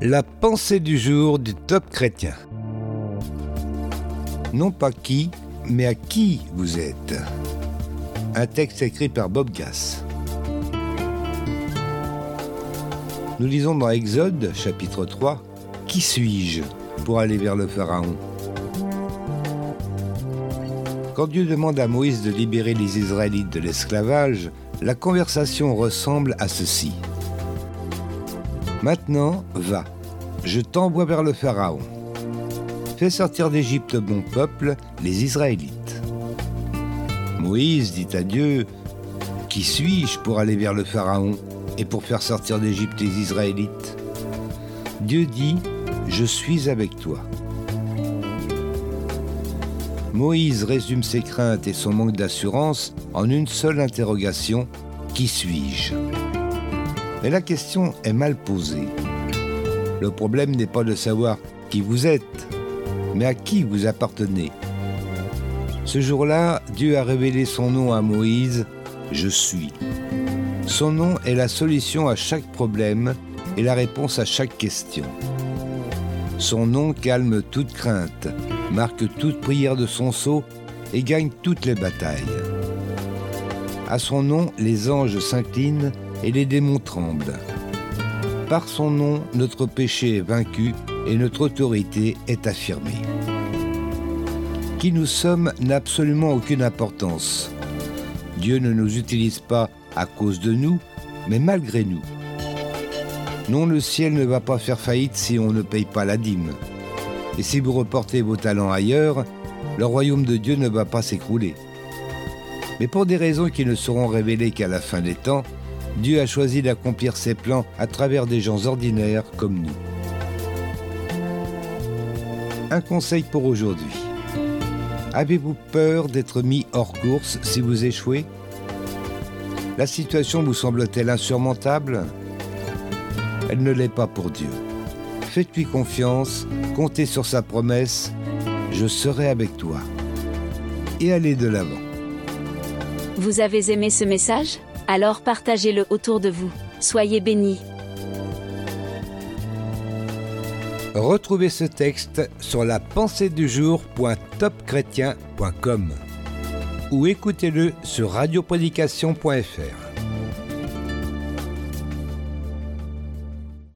La pensée du jour du top chrétien. Non pas qui, mais à qui vous êtes. Un texte écrit par Bob Gass. Nous lisons dans Exode, chapitre 3, Qui suis-je pour aller vers le Pharaon? Quand Dieu demande à Moïse de libérer les Israélites de l'esclavage, la conversation ressemble à ceci. Maintenant, va, je t'envoie vers le Pharaon. Fais sortir d'Égypte mon peuple, les Israélites. Moïse dit à Dieu, Qui suis-je pour aller vers le Pharaon et pour faire sortir d'Égypte les Israélites? Dieu dit, Je suis avec toi. Moïse résume ses craintes et son manque d'assurance en une seule interrogation, Qui suis-je? Mais la question est mal posée. Le problème n'est pas de savoir qui vous êtes, mais à qui vous appartenez. Ce jour-là, Dieu a révélé son nom à Moïse, Je suis. Son nom est la solution à chaque problème et la réponse à chaque question. Son nom calme toute crainte, marque toute prière de son sceau et gagne toutes les batailles. À son nom, les anges s'inclinent et les démons tremblent. Par son nom, notre péché est vaincu et notre autorité est affirmée. Qui nous sommes n'a absolument aucune importance. Dieu ne nous utilise pas à cause de nous, mais malgré nous. Non, le ciel ne va pas faire faillite si on ne paye pas la dîme. Et si vous reportez vos talents ailleurs, le royaume de Dieu ne va pas s'écrouler. Mais pour des raisons qui ne seront révélées qu'à la fin des temps, Dieu a choisi d'accomplir ses plans à travers des gens ordinaires comme nous. Un conseil pour aujourd'hui. Avez-vous peur d'être mis hors course si vous échouez? La situation vous semble-t-elle insurmontable? Elle ne l'est pas pour Dieu. Faites-lui confiance, comptez sur sa promesse, je serai avec toi. Et allez de l'avant. Vous avez aimé ce message? Alors partagez-le autour de vous. Soyez bénis. Retrouvez ce texte sur la pensée du ou écoutez-le sur radioprédication.fr.